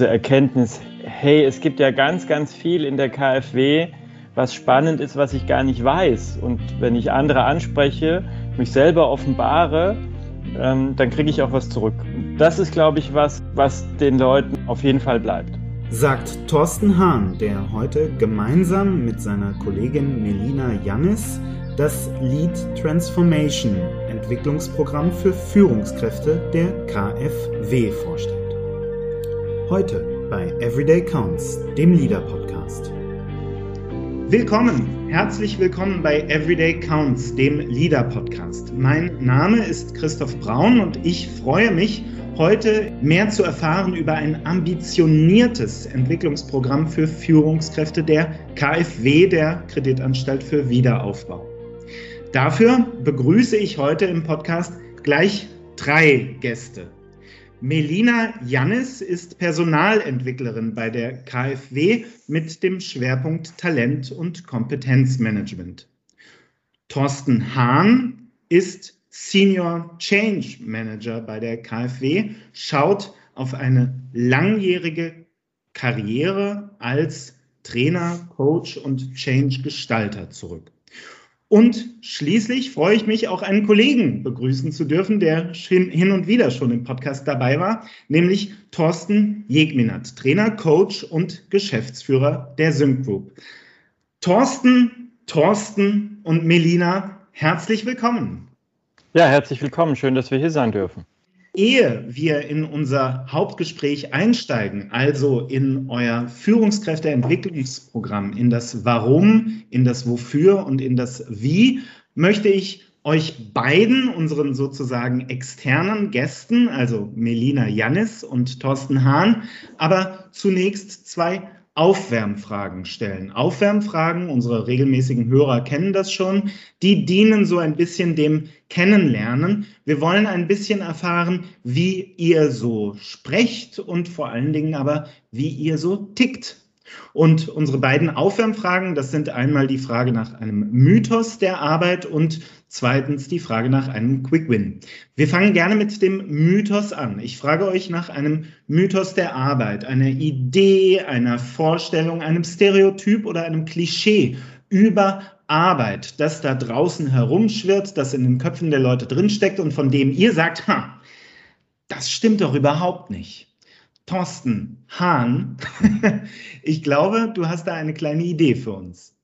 diese Erkenntnis, hey, es gibt ja ganz, ganz viel in der KfW, was spannend ist, was ich gar nicht weiß. Und wenn ich andere anspreche, mich selber offenbare, ähm, dann kriege ich auch was zurück. Das ist, glaube ich, was, was den Leuten auf jeden Fall bleibt. Sagt Thorsten Hahn, der heute gemeinsam mit seiner Kollegin Melina Jannis das Lead Transformation Entwicklungsprogramm für Führungskräfte der KfW vorstellt. Heute bei Everyday Counts, dem Leader Podcast. Willkommen, herzlich willkommen bei Everyday Counts, dem Leader Podcast. Mein Name ist Christoph Braun und ich freue mich, heute mehr zu erfahren über ein ambitioniertes Entwicklungsprogramm für Führungskräfte der KfW, der Kreditanstalt für Wiederaufbau. Dafür begrüße ich heute im Podcast gleich drei Gäste. Melina Jannis ist Personalentwicklerin bei der KfW mit dem Schwerpunkt Talent- und Kompetenzmanagement. Thorsten Hahn ist Senior Change Manager bei der KfW, schaut auf eine langjährige Karriere als Trainer, Coach und Change Gestalter zurück. Und schließlich freue ich mich, auch einen Kollegen begrüßen zu dürfen, der hin und wieder schon im Podcast dabei war, nämlich Thorsten Jegminat, Trainer, Coach und Geschäftsführer der Sync Group. Thorsten, Thorsten und Melina, herzlich willkommen. Ja, herzlich willkommen. Schön, dass wir hier sein dürfen. Ehe wir in unser Hauptgespräch einsteigen, also in euer Führungskräfteentwicklungsprogramm, in das Warum, in das Wofür und in das Wie, möchte ich euch beiden, unseren sozusagen externen Gästen, also Melina Jannis und Thorsten Hahn, aber zunächst zwei Aufwärmfragen stellen. Aufwärmfragen, unsere regelmäßigen Hörer kennen das schon, die dienen so ein bisschen dem Kennenlernen. Wir wollen ein bisschen erfahren, wie ihr so sprecht und vor allen Dingen aber, wie ihr so tickt. Und unsere beiden Aufwärmfragen, das sind einmal die Frage nach einem Mythos der Arbeit und zweitens die Frage nach einem Quick Win. Wir fangen gerne mit dem Mythos an. Ich frage euch nach einem Mythos der Arbeit, einer Idee, einer Vorstellung, einem Stereotyp oder einem Klischee über Arbeit, das da draußen herumschwirrt, das in den Köpfen der Leute drinsteckt und von dem ihr sagt, ha, das stimmt doch überhaupt nicht. Thorsten Hahn, ich glaube, du hast da eine kleine Idee für uns.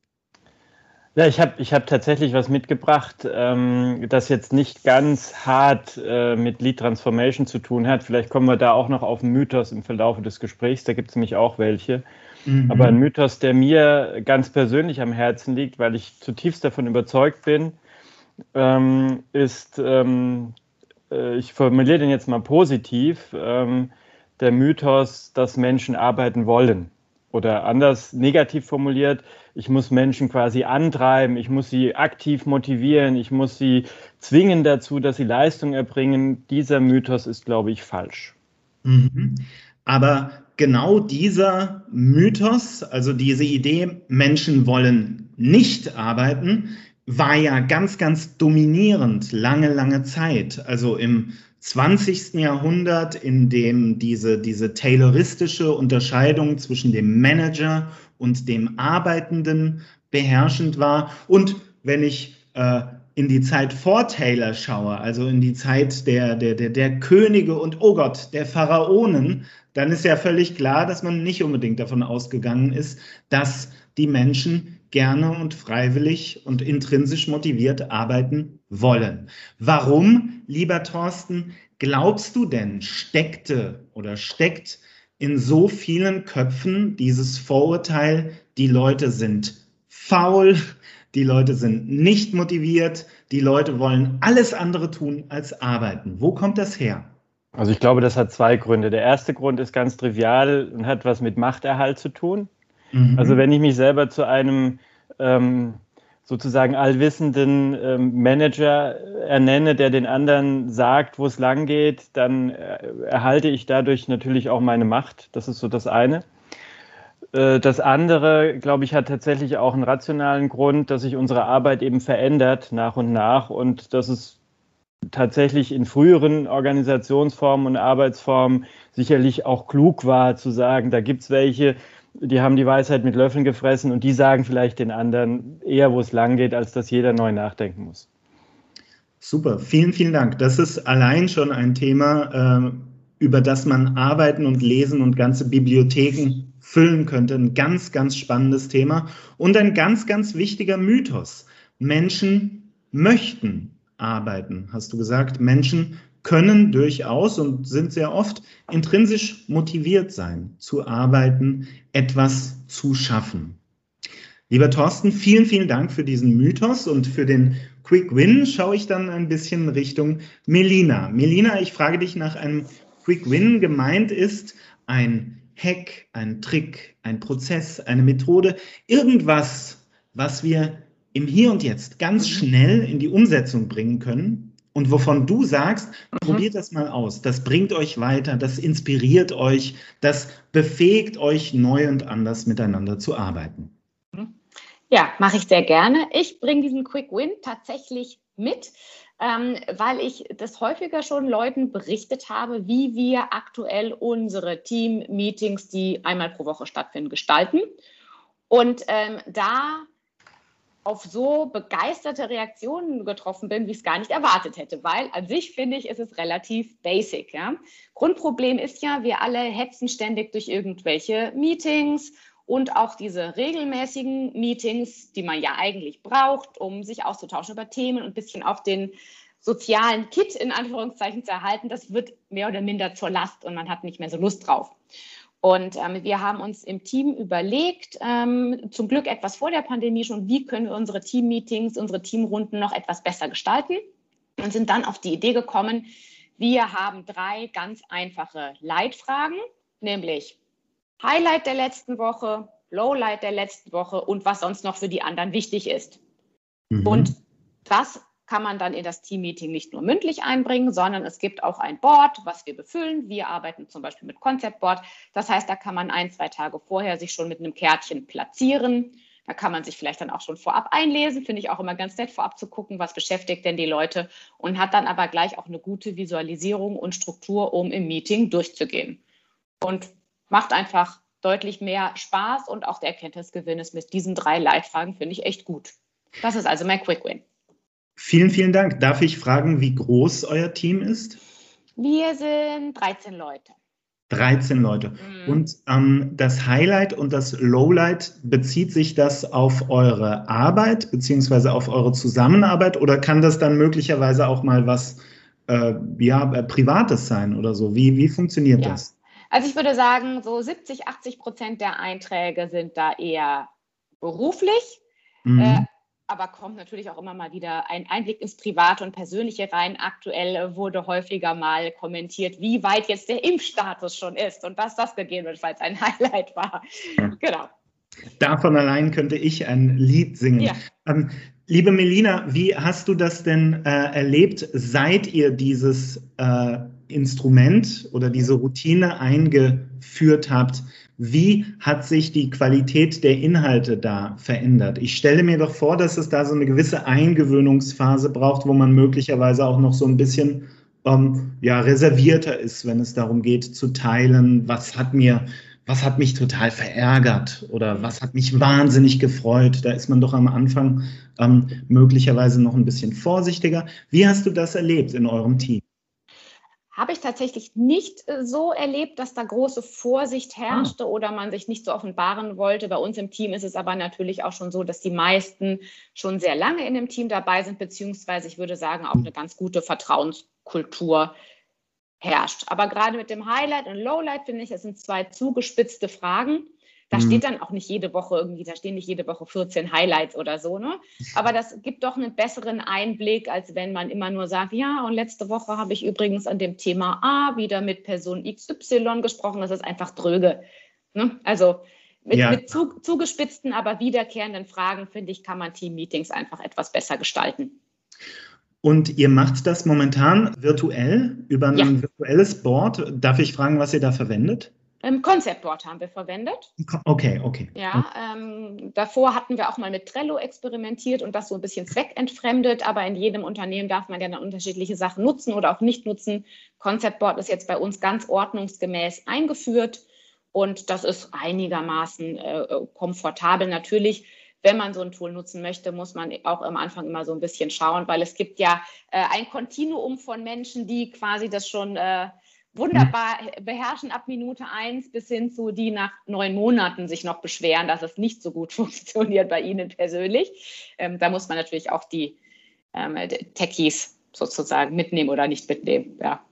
Ja, ich habe ich hab tatsächlich was mitgebracht, ähm, das jetzt nicht ganz hart äh, mit Lead Transformation zu tun hat. Vielleicht kommen wir da auch noch auf einen Mythos im Verlauf des Gesprächs, da gibt es nämlich auch welche. Mhm. Aber ein Mythos, der mir ganz persönlich am Herzen liegt, weil ich zutiefst davon überzeugt bin, ähm, ist, ähm, äh, ich formuliere den jetzt mal positiv, ähm, der Mythos, dass Menschen arbeiten wollen. Oder anders negativ formuliert, ich muss Menschen quasi antreiben, ich muss sie aktiv motivieren, ich muss sie zwingen dazu, dass sie Leistung erbringen. Dieser Mythos ist, glaube ich, falsch. Mhm. Aber genau dieser Mythos, also diese Idee, Menschen wollen nicht arbeiten, war ja ganz, ganz dominierend lange, lange Zeit. Also im 20. Jahrhundert, in dem diese, diese tayloristische Unterscheidung zwischen dem Manager und dem Arbeitenden beherrschend war. Und wenn ich äh, in die Zeit vor Taylor schaue, also in die Zeit der, der, der, der Könige und, oh Gott, der Pharaonen, dann ist ja völlig klar, dass man nicht unbedingt davon ausgegangen ist, dass die Menschen gerne und freiwillig und intrinsisch motiviert arbeiten wollen. Warum, lieber Thorsten, glaubst du denn, steckte oder steckt in so vielen Köpfen dieses Vorurteil, die Leute sind faul, die Leute sind nicht motiviert, die Leute wollen alles andere tun als arbeiten. Wo kommt das her? Also ich glaube, das hat zwei Gründe. Der erste Grund ist ganz trivial und hat was mit Machterhalt zu tun. Mhm. Also wenn ich mich selber zu einem ähm, sozusagen allwissenden ähm, Manager ernenne, der den anderen sagt, wo es lang geht, dann äh, erhalte ich dadurch natürlich auch meine Macht. Das ist so das eine. Äh, das andere, glaube ich, hat tatsächlich auch einen rationalen Grund, dass sich unsere Arbeit eben verändert nach und nach und dass es tatsächlich in früheren Organisationsformen und Arbeitsformen sicherlich auch klug war zu sagen, da gibt es welche, die haben die Weisheit mit Löffeln gefressen und die sagen vielleicht den anderen eher, wo es lang geht, als dass jeder neu nachdenken muss. Super, vielen, vielen Dank. Das ist allein schon ein Thema, äh, über das man arbeiten und lesen und ganze Bibliotheken füllen könnte. Ein ganz, ganz spannendes Thema und ein ganz, ganz wichtiger Mythos. Menschen möchten arbeiten, hast du gesagt. Menschen können durchaus und sind sehr oft intrinsisch motiviert sein, zu arbeiten, etwas zu schaffen. Lieber Thorsten, vielen, vielen Dank für diesen Mythos und für den Quick Win schaue ich dann ein bisschen Richtung Melina. Melina, ich frage dich nach einem Quick Win. Gemeint ist ein Hack, ein Trick, ein Prozess, eine Methode, irgendwas, was wir im Hier und Jetzt ganz schnell in die Umsetzung bringen können und wovon du sagst, mhm. probiert das mal aus. Das bringt euch weiter, das inspiriert euch, das befähigt euch, neu und anders miteinander zu arbeiten. Mhm. Ja, mache ich sehr gerne. Ich bringe diesen Quick Win tatsächlich mit, ähm, weil ich das häufiger schon Leuten berichtet habe, wie wir aktuell unsere Team-Meetings, die einmal pro Woche stattfinden, gestalten. Und ähm, da auf so begeisterte Reaktionen getroffen bin, wie ich es gar nicht erwartet hätte, weil an sich finde ich, ist es relativ basic. Ja? Grundproblem ist ja, wir alle hetzen ständig durch irgendwelche Meetings und auch diese regelmäßigen Meetings, die man ja eigentlich braucht, um sich auszutauschen über Themen und ein bisschen auch den sozialen Kit in Anführungszeichen zu erhalten, das wird mehr oder minder zur Last und man hat nicht mehr so Lust drauf. Und ähm, wir haben uns im Team überlegt, ähm, zum Glück etwas vor der Pandemie schon, wie können wir unsere Team-Meetings, unsere Teamrunden noch etwas besser gestalten und sind dann auf die Idee gekommen, wir haben drei ganz einfache Leitfragen, nämlich Highlight der letzten Woche, Lowlight der letzten Woche und was sonst noch für die anderen wichtig ist. Mhm. Und das kann man dann in das Teammeeting nicht nur mündlich einbringen, sondern es gibt auch ein Board, was wir befüllen. Wir arbeiten zum Beispiel mit Concept Board. Das heißt, da kann man ein, zwei Tage vorher sich schon mit einem Kärtchen platzieren. Da kann man sich vielleicht dann auch schon vorab einlesen. Finde ich auch immer ganz nett, vorab zu gucken, was beschäftigt denn die Leute und hat dann aber gleich auch eine gute Visualisierung und Struktur, um im Meeting durchzugehen. Und macht einfach deutlich mehr Spaß und auch der Erkenntnisgewinn ist mit diesen drei Leitfragen, finde ich echt gut. Das ist also mein Quick Win. Vielen, vielen Dank. Darf ich fragen, wie groß euer Team ist? Wir sind 13 Leute. 13 Leute. Mhm. Und ähm, das Highlight und das Lowlight, bezieht sich das auf eure Arbeit beziehungsweise auf eure Zusammenarbeit oder kann das dann möglicherweise auch mal was äh, ja, äh, Privates sein oder so? Wie, wie funktioniert ja. das? Also ich würde sagen, so 70, 80 Prozent der Einträge sind da eher beruflich. Mhm. Äh, aber kommt natürlich auch immer mal wieder ein Einblick ins Private und Persönliche rein. Aktuell wurde häufiger mal kommentiert, wie weit jetzt der Impfstatus schon ist und was das gegebenenfalls ein Highlight war. Genau. Davon allein könnte ich ein Lied singen. Ja. Ähm, liebe Melina, wie hast du das denn äh, erlebt, seit ihr dieses äh, Instrument oder diese Routine eingeführt habt? Wie hat sich die Qualität der Inhalte da verändert? Ich stelle mir doch vor, dass es da so eine gewisse Eingewöhnungsphase braucht, wo man möglicherweise auch noch so ein bisschen ähm, ja, reservierter ist, wenn es darum geht zu teilen, was hat mir, was hat mich total verärgert oder was hat mich wahnsinnig gefreut. Da ist man doch am Anfang ähm, möglicherweise noch ein bisschen vorsichtiger. Wie hast du das erlebt in eurem Team? Habe ich tatsächlich nicht äh, so erlebt, dass da große Vorsicht herrschte ah. oder man sich nicht so offenbaren wollte. Bei uns im Team ist es aber natürlich auch schon so, dass die meisten schon sehr lange in dem Team dabei sind, beziehungsweise ich würde sagen, auch eine ganz gute Vertrauenskultur herrscht. Aber gerade mit dem Highlight und Lowlight finde ich, das sind zwei zugespitzte Fragen. Da mhm. steht dann auch nicht jede Woche irgendwie, da stehen nicht jede Woche 14 Highlights oder so, ne? Aber das gibt doch einen besseren Einblick, als wenn man immer nur sagt, ja, und letzte Woche habe ich übrigens an dem Thema A wieder mit Person XY gesprochen. Das ist einfach dröge. Ne? Also mit, ja. mit zu, zugespitzten, aber wiederkehrenden Fragen, finde ich, kann man Team-Meetings einfach etwas besser gestalten. Und ihr macht das momentan virtuell über ein ja. virtuelles Board. Darf ich fragen, was ihr da verwendet? Ähm, Concept Board haben wir verwendet. Okay, okay. Ja, ähm, davor hatten wir auch mal mit Trello experimentiert und das so ein bisschen zweckentfremdet, aber in jedem Unternehmen darf man ja dann unterschiedliche Sachen nutzen oder auch nicht nutzen. Concept Board ist jetzt bei uns ganz ordnungsgemäß eingeführt und das ist einigermaßen äh, komfortabel. Natürlich, wenn man so ein Tool nutzen möchte, muss man auch am Anfang immer so ein bisschen schauen, weil es gibt ja äh, ein Kontinuum von Menschen, die quasi das schon äh, wunderbar beherrschen ab Minute eins bis hin zu die nach neun Monaten sich noch beschweren, dass es nicht so gut funktioniert bei ihnen persönlich. Ähm, da muss man natürlich auch die ähm, Techies sozusagen mitnehmen oder nicht mitnehmen. Ja.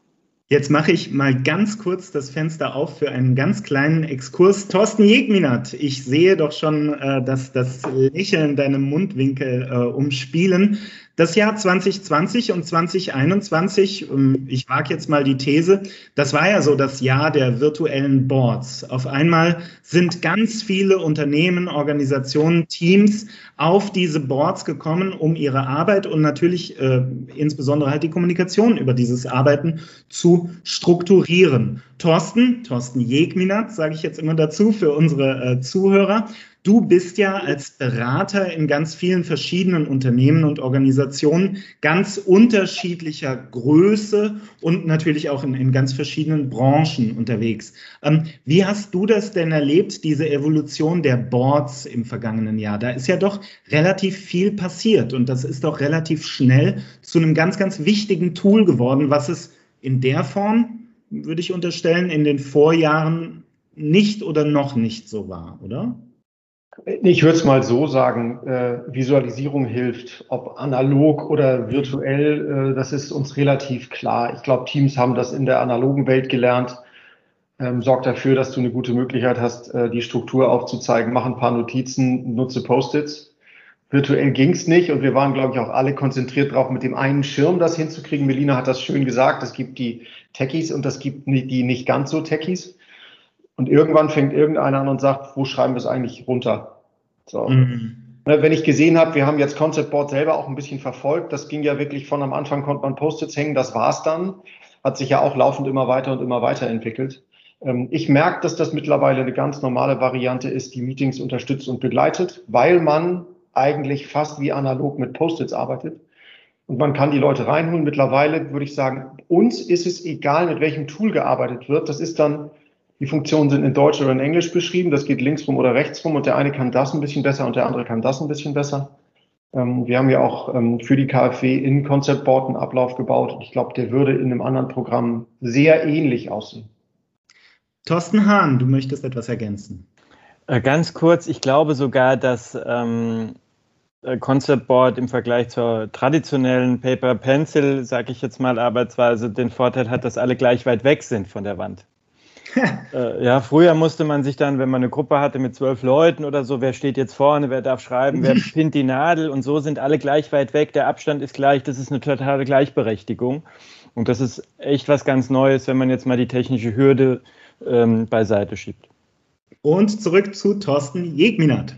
Jetzt mache ich mal ganz kurz das Fenster auf für einen ganz kleinen Exkurs. Thorsten Jegminat, ich sehe doch schon, äh, dass das Lächeln deinem Mundwinkel äh, umspielen. Das Jahr 2020 und 2021, ähm, ich wage jetzt mal die These, das war ja so das Jahr der virtuellen Boards. Auf einmal sind ganz viele Unternehmen, Organisationen, Teams auf diese Boards gekommen, um ihre Arbeit und natürlich äh, insbesondere halt die Kommunikation über dieses Arbeiten zu strukturieren. Thorsten, Thorsten Jegminat, sage ich jetzt immer dazu für unsere äh, Zuhörer. Du bist ja als Berater in ganz vielen verschiedenen Unternehmen und Organisationen ganz unterschiedlicher Größe und natürlich auch in, in ganz verschiedenen Branchen unterwegs. Ähm, wie hast du das denn erlebt, diese Evolution der Boards im vergangenen Jahr? Da ist ja doch relativ viel passiert und das ist doch relativ schnell zu einem ganz, ganz wichtigen Tool geworden, was es in der Form, würde ich unterstellen, in den Vorjahren nicht oder noch nicht so war, oder? Ich würde es mal so sagen, äh, Visualisierung hilft, ob analog oder virtuell, äh, das ist uns relativ klar. Ich glaube, Teams haben das in der analogen Welt gelernt. Ähm, sorgt dafür, dass du eine gute Möglichkeit hast, äh, die Struktur aufzuzeigen. Mach ein paar Notizen, nutze Post-its. Virtuell ging es nicht und wir waren, glaube ich, auch alle konzentriert darauf, mit dem einen Schirm das hinzukriegen. Melina hat das schön gesagt. Es gibt die Techies und es gibt die nicht ganz so Techies. Und irgendwann fängt irgendeiner an und sagt, wo schreiben wir es eigentlich runter? So. Mhm. Ne, wenn ich gesehen habe, wir haben jetzt Concept Board selber auch ein bisschen verfolgt, das ging ja wirklich von am Anfang konnte man Post-its hängen, das war's dann. Hat sich ja auch laufend immer weiter und immer weiter entwickelt. Ähm, ich merke, dass das mittlerweile eine ganz normale Variante ist, die Meetings unterstützt und begleitet, weil man eigentlich fast wie analog mit Post-its arbeitet. Und man kann die Leute reinholen. Mittlerweile würde ich sagen, uns ist es egal, mit welchem Tool gearbeitet wird. Das ist dann die Funktionen sind in Deutsch oder in Englisch beschrieben. Das geht linksrum oder rechtsrum und der eine kann das ein bisschen besser und der andere kann das ein bisschen besser. Ähm, wir haben ja auch ähm, für die KfW in Concept Board einen Ablauf gebaut und ich glaube, der würde in einem anderen Programm sehr ähnlich aussehen. Thorsten Hahn, du möchtest etwas ergänzen. Äh, ganz kurz, ich glaube sogar, dass ähm, äh, Concept Board im Vergleich zur traditionellen Paper Pencil, sage ich jetzt mal, Arbeitsweise den Vorteil hat, dass alle gleich weit weg sind von der Wand. äh, ja, früher musste man sich dann, wenn man eine Gruppe hatte mit zwölf Leuten oder so, wer steht jetzt vorne, wer darf schreiben, wer pinnt die Nadel und so sind alle gleich weit weg, der Abstand ist gleich, das ist eine totale Gleichberechtigung. Und das ist echt was ganz Neues, wenn man jetzt mal die technische Hürde ähm, beiseite schiebt. Und zurück zu Thorsten Jegminat.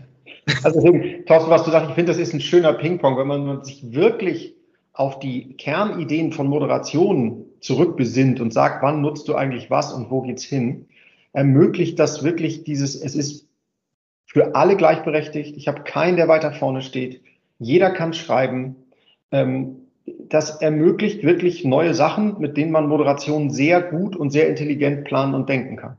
Also Thorsten, was du sagst, ich finde, das ist ein schöner Ping-Pong, wenn man sich wirklich auf die Kernideen von Moderation zurückbesinnt und sagt, wann nutzt du eigentlich was und wo geht's hin, ermöglicht das wirklich dieses, es ist für alle gleichberechtigt. Ich habe keinen, der weiter vorne steht. Jeder kann schreiben. Ähm, das ermöglicht wirklich neue Sachen, mit denen man Moderation sehr gut und sehr intelligent planen und denken kann.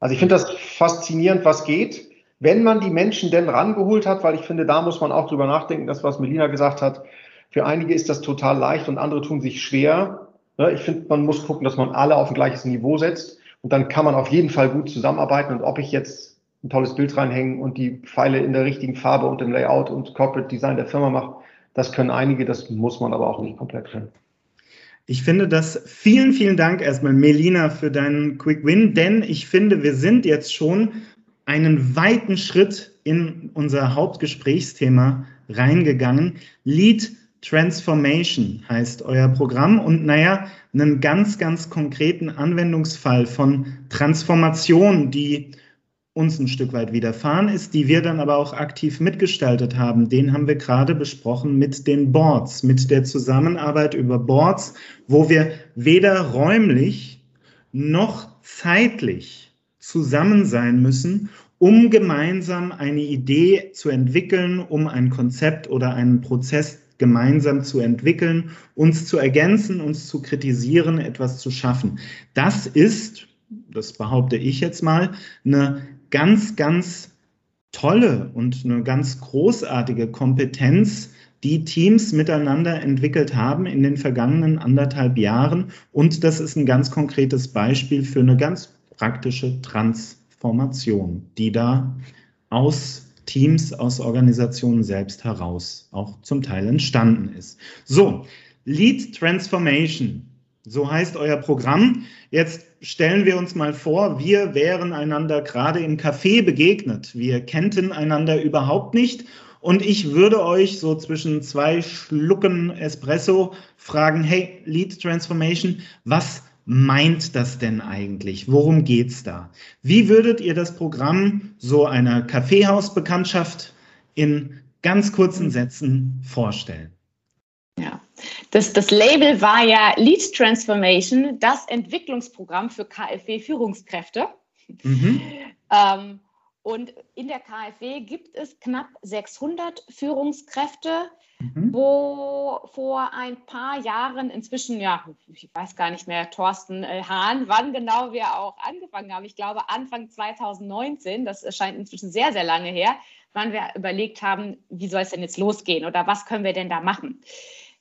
Also ich finde das faszinierend, was geht, wenn man die Menschen denn rangeholt hat, weil ich finde, da muss man auch drüber nachdenken, das, was Melina gesagt hat, für einige ist das total leicht und andere tun sich schwer. Ich finde, man muss gucken, dass man alle auf ein gleiches Niveau setzt und dann kann man auf jeden Fall gut zusammenarbeiten. Und ob ich jetzt ein tolles Bild reinhängen und die Pfeile in der richtigen Farbe und im Layout und Corporate Design der Firma mache, das können einige, das muss man aber auch nicht komplett können. Ich finde das, vielen, vielen Dank erstmal, Melina, für deinen Quick Win, denn ich finde, wir sind jetzt schon einen weiten Schritt in unser Hauptgesprächsthema reingegangen. Lead Transformation heißt euer Programm und naja, einen ganz, ganz konkreten Anwendungsfall von Transformation, die uns ein Stück weit widerfahren ist, die wir dann aber auch aktiv mitgestaltet haben. Den haben wir gerade besprochen mit den Boards, mit der Zusammenarbeit über Boards, wo wir weder räumlich noch zeitlich zusammen sein müssen, um gemeinsam eine Idee zu entwickeln, um ein Konzept oder einen Prozess gemeinsam zu entwickeln, uns zu ergänzen, uns zu kritisieren, etwas zu schaffen. Das ist, das behaupte ich jetzt mal, eine ganz, ganz tolle und eine ganz großartige Kompetenz, die Teams miteinander entwickelt haben in den vergangenen anderthalb Jahren. Und das ist ein ganz konkretes Beispiel für eine ganz praktische Transformation, die da aus Teams aus Organisationen selbst heraus auch zum Teil entstanden ist. So, Lead Transformation, so heißt euer Programm. Jetzt stellen wir uns mal vor, wir wären einander gerade im Café begegnet. Wir kennten einander überhaupt nicht. Und ich würde euch so zwischen zwei Schlucken Espresso fragen, hey, Lead Transformation, was meint das denn eigentlich? Worum geht's da? Wie würdet ihr das Programm so einer Kaffeehausbekanntschaft in ganz kurzen Sätzen vorstellen? Ja, das, das Label war ja Lead Transformation, das Entwicklungsprogramm für KfW-Führungskräfte. Mhm. Ähm, und in der KfW gibt es knapp 600 Führungskräfte, mhm. wo vor ein paar Jahren inzwischen, ja, ich weiß gar nicht mehr, Thorsten äh, Hahn, wann genau wir auch angefangen haben. Ich glaube Anfang 2019, das scheint inzwischen sehr, sehr lange her, wann wir überlegt haben, wie soll es denn jetzt losgehen oder was können wir denn da machen.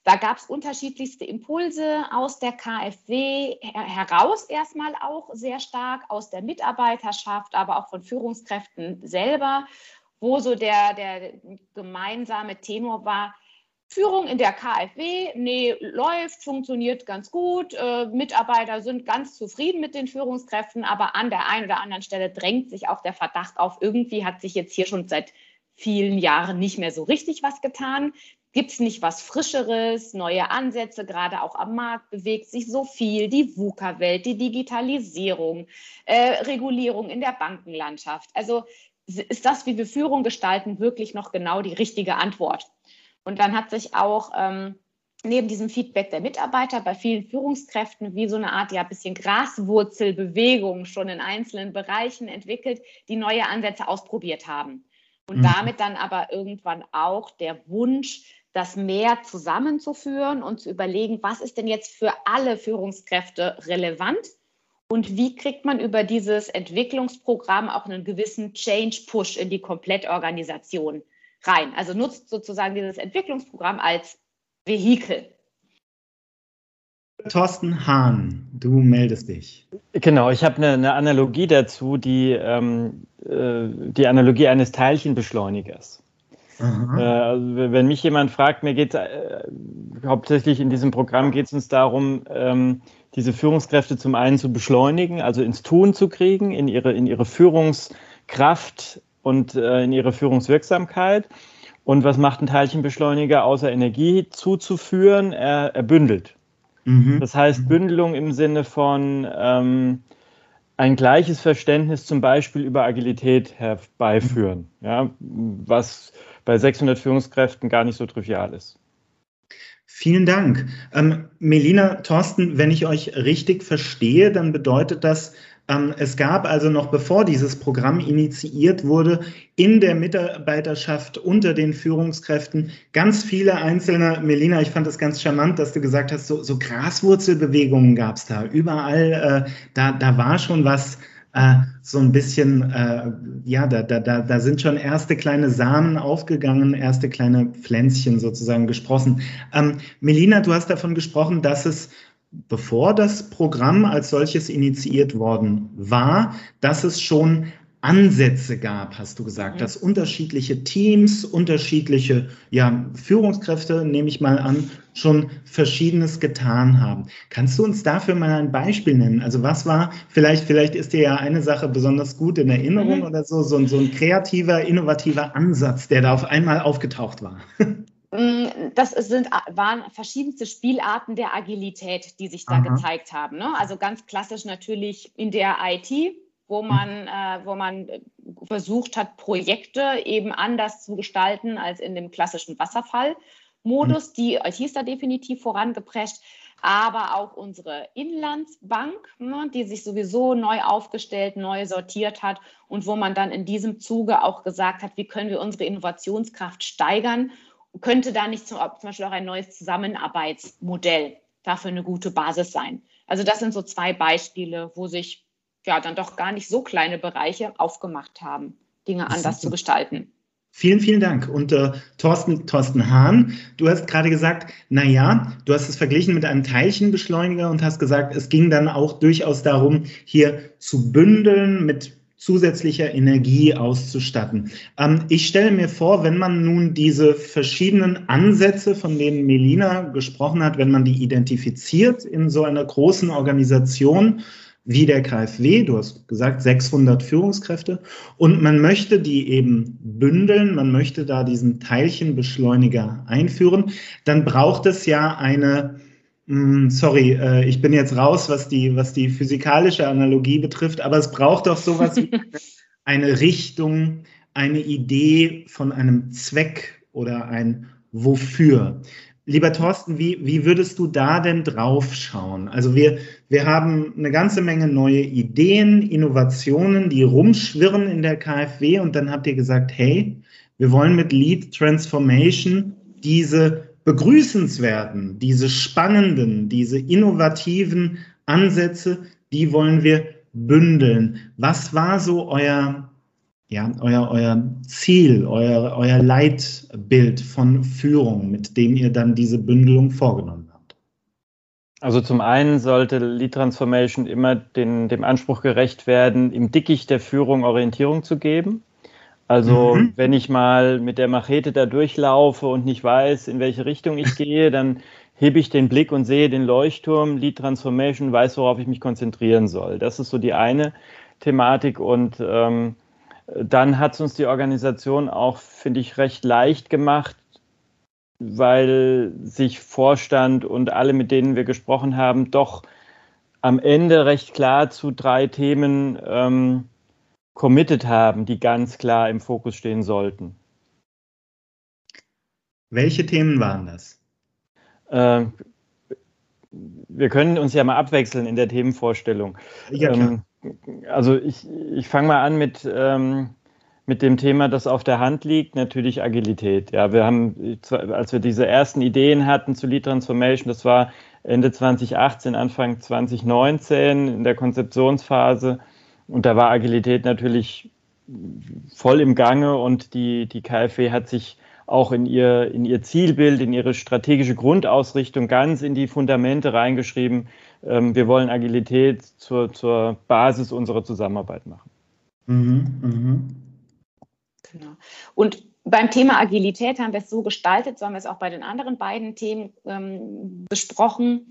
Da gab es unterschiedlichste Impulse aus der KfW heraus, erstmal auch sehr stark aus der Mitarbeiterschaft, aber auch von Führungskräften selber, wo so der, der gemeinsame Tenor war, Führung in der KfW, nee, läuft, funktioniert ganz gut. Äh, Mitarbeiter sind ganz zufrieden mit den Führungskräften, aber an der einen oder anderen Stelle drängt sich auch der Verdacht auf, irgendwie hat sich jetzt hier schon seit vielen Jahren nicht mehr so richtig was getan. Gibt es nicht was Frischeres, neue Ansätze, gerade auch am Markt bewegt sich so viel, die VUCA-Welt, die Digitalisierung, äh, Regulierung in der Bankenlandschaft. Also ist das, wie wir Führung gestalten, wirklich noch genau die richtige Antwort? Und dann hat sich auch ähm, neben diesem Feedback der Mitarbeiter bei vielen Führungskräften wie so eine Art ja bisschen Graswurzelbewegung schon in einzelnen Bereichen entwickelt, die neue Ansätze ausprobiert haben. Und mhm. damit dann aber irgendwann auch der Wunsch, das mehr zusammenzuführen und zu überlegen, was ist denn jetzt für alle Führungskräfte relevant und wie kriegt man über dieses Entwicklungsprogramm auch einen gewissen Change-Push in die Komplettorganisation rein. Also nutzt sozusagen dieses Entwicklungsprogramm als Vehikel. Thorsten Hahn, du meldest dich. Genau, ich habe eine, eine, Analogie dazu, die, ähm, äh, die Analogie eines Teilchenbeschleunigers. Äh, also, wenn mich jemand fragt, mir geht es äh, hauptsächlich in diesem Programm geht es uns darum, ähm, diese Führungskräfte zum einen zu beschleunigen, also ins Tun zu kriegen, in ihre, in ihre Führungskraft und äh, in ihre Führungswirksamkeit. Und was macht ein Teilchenbeschleuniger, außer Energie zuzuführen? Er, er bündelt. Mhm. Das heißt, Bündelung im Sinne von ähm, ein gleiches Verständnis zum Beispiel über Agilität herbeiführen, ja, was bei 600 Führungskräften gar nicht so trivial ist. Vielen Dank. Ähm, Melina, Thorsten, wenn ich euch richtig verstehe, dann bedeutet das, es gab also noch bevor dieses Programm initiiert wurde, in der Mitarbeiterschaft unter den Führungskräften ganz viele einzelne, Melina, ich fand das ganz charmant, dass du gesagt hast, so, so Graswurzelbewegungen gab es da. Überall, äh, da, da war schon was äh, so ein bisschen, äh, ja, da, da, da, da sind schon erste kleine Samen aufgegangen, erste kleine Pflänzchen sozusagen gesprossen. Ähm, Melina, du hast davon gesprochen, dass es bevor das Programm als solches initiiert worden war, dass es schon Ansätze gab, hast du gesagt, dass unterschiedliche Teams, unterschiedliche ja, Führungskräfte, nehme ich mal an, schon Verschiedenes getan haben. Kannst du uns dafür mal ein Beispiel nennen? Also was war, vielleicht, vielleicht ist dir ja eine Sache besonders gut in Erinnerung mhm. oder so, so, so ein kreativer, innovativer Ansatz, der da auf einmal aufgetaucht war. Das sind, waren verschiedenste Spielarten der Agilität, die sich da Aha. gezeigt haben. Ne? Also ganz klassisch natürlich in der IT, wo hm. man, äh, wo man versucht hat, Projekte eben anders zu gestalten als in dem klassischen Wasserfallmodus. Mhm. Die IT ist da definitiv vorangeprescht. aber auch unsere Inlandsbank, ne, die sich sowieso neu aufgestellt, neu sortiert hat und wo man dann in diesem Zuge auch gesagt hat, wie können wir unsere Innovationskraft steigern, könnte da nicht zum, zum Beispiel auch ein neues Zusammenarbeitsmodell dafür eine gute Basis sein. Also das sind so zwei Beispiele, wo sich ja dann doch gar nicht so kleine Bereiche aufgemacht haben, Dinge anders zu gestalten. Vielen, vielen Dank. Und äh, Thorsten, Thorsten Hahn, du hast gerade gesagt, na ja, du hast es verglichen mit einem Teilchenbeschleuniger und hast gesagt, es ging dann auch durchaus darum, hier zu bündeln, mit zusätzlicher Energie auszustatten. Ähm, ich stelle mir vor, wenn man nun diese verschiedenen Ansätze, von denen Melina gesprochen hat, wenn man die identifiziert in so einer großen Organisation, wie der KfW, du hast gesagt 600 Führungskräfte, und man möchte die eben bündeln, man möchte da diesen Teilchenbeschleuniger einführen, dann braucht es ja eine, sorry, äh, ich bin jetzt raus, was die, was die physikalische Analogie betrifft, aber es braucht doch sowas wie eine Richtung, eine Idee von einem Zweck oder ein Wofür. Lieber Thorsten, wie, wie würdest du da denn drauf schauen? Also wir, wir haben eine ganze Menge neue Ideen, Innovationen, die rumschwirren in der KfW und dann habt ihr gesagt, hey, wir wollen mit Lead Transformation diese begrüßenswerten, diese spannenden, diese innovativen Ansätze, die wollen wir bündeln. Was war so euer, ja, euer, euer Ziel, euer, euer Leitbild von Führung, mit dem ihr dann diese Bündelung vorgenommen habt? Also zum einen sollte Lead Transformation immer den, dem Anspruch gerecht werden, im Dickicht der Führung Orientierung zu geben. Also mhm. wenn ich mal mit der Machete da durchlaufe und nicht weiß, in welche Richtung ich gehe, dann hebe ich den Blick und sehe den Leuchtturm, Lead Transformation, weiß, worauf ich mich konzentrieren soll. Das ist so die eine Thematik und ähm, dann hat es uns die Organisation auch, finde ich, recht leicht gemacht, weil sich Vorstand und alle, mit denen wir gesprochen haben, doch am Ende recht klar zu drei Themen ähm, committed haben, die ganz klar im Fokus stehen sollten. Welche Themen waren das? Äh, wir können uns ja mal abwechseln in der Themenvorstellung. Ja. Ähm, also ich, ich fange mal an mit, ähm, mit dem Thema, das auf der Hand liegt, natürlich Agilität. Ja, wir haben, als wir diese ersten Ideen hatten zu Lead Transformation, das war Ende 2018, Anfang 2019 in der Konzeptionsphase. Und da war Agilität natürlich voll im Gange und die, die KfW hat sich auch in ihr, in ihr Zielbild, in ihre strategische Grundausrichtung ganz in die Fundamente reingeschrieben, ähm, wir wollen Agilität zur, zur Basis unserer Zusammenarbeit machen. Mhm, mhm. Genau. Und beim Thema Agilität haben wir es so gestaltet, so haben wir es auch bei den anderen beiden Themen ähm, besprochen.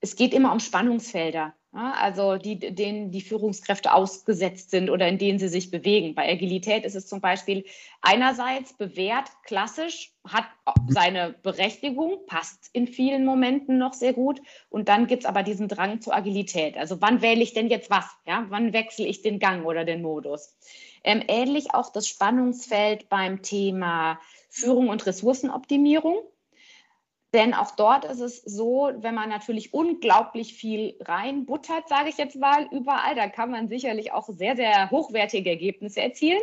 Es geht immer um Spannungsfelder also die, denen die Führungskräfte ausgesetzt sind oder in denen sie sich bewegen. Bei Agilität ist es zum Beispiel einerseits bewährt, klassisch, hat seine Berechtigung, passt in vielen Momenten noch sehr gut. Und dann gibt es aber diesen Drang zur Agilität. Also wann wähle ich denn jetzt was? Ja? Wann wechsle ich den Gang oder den Modus? Ähm, ähnlich auch das Spannungsfeld beim Thema Führung und Ressourcenoptimierung. Denn auch dort ist es so, wenn man natürlich unglaublich viel reinbuttert, sage ich jetzt mal, überall, da kann man sicherlich auch sehr, sehr hochwertige Ergebnisse erzielen.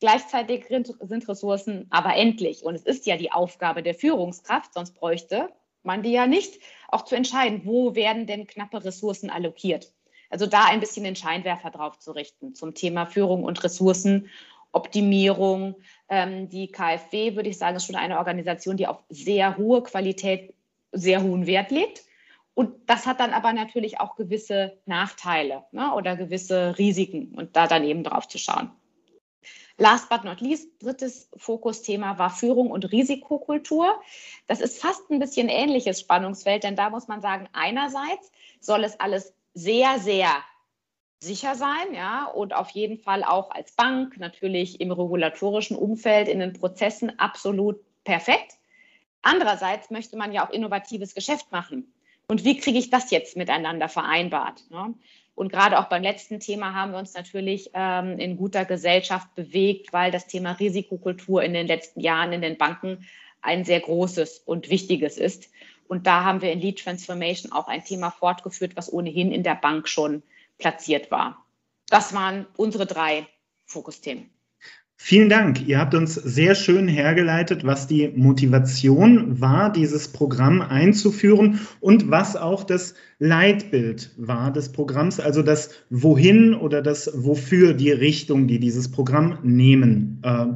Gleichzeitig sind Ressourcen aber endlich. Und es ist ja die Aufgabe der Führungskraft, sonst bräuchte man die ja nicht, auch zu entscheiden, wo werden denn knappe Ressourcen allokiert. Also da ein bisschen den Scheinwerfer drauf zu richten zum Thema Führung und Ressourcen Optimierung. Ähm, die KfW, würde ich sagen, ist schon eine Organisation, die auf sehr hohe Qualität, sehr hohen Wert legt. Und das hat dann aber natürlich auch gewisse Nachteile ne, oder gewisse Risiken und da dann eben drauf zu schauen. Last but not least, drittes Fokusthema war Führung und Risikokultur. Das ist fast ein bisschen ähnliches Spannungsfeld, denn da muss man sagen, einerseits soll es alles sehr, sehr sicher sein, ja, und auf jeden Fall auch als Bank natürlich im regulatorischen Umfeld, in den Prozessen absolut perfekt. Andererseits möchte man ja auch innovatives Geschäft machen. Und wie kriege ich das jetzt miteinander vereinbart? Ne? Und gerade auch beim letzten Thema haben wir uns natürlich ähm, in guter Gesellschaft bewegt, weil das Thema Risikokultur in den letzten Jahren in den Banken ein sehr großes und wichtiges ist. Und da haben wir in Lead Transformation auch ein Thema fortgeführt, was ohnehin in der Bank schon platziert war. Das waren unsere drei Fokusthemen. Vielen Dank. Ihr habt uns sehr schön hergeleitet, was die Motivation war, dieses Programm einzuführen und was auch das Leitbild war des Programms, also das Wohin oder das Wofür die Richtung, die dieses Programm nehmen äh,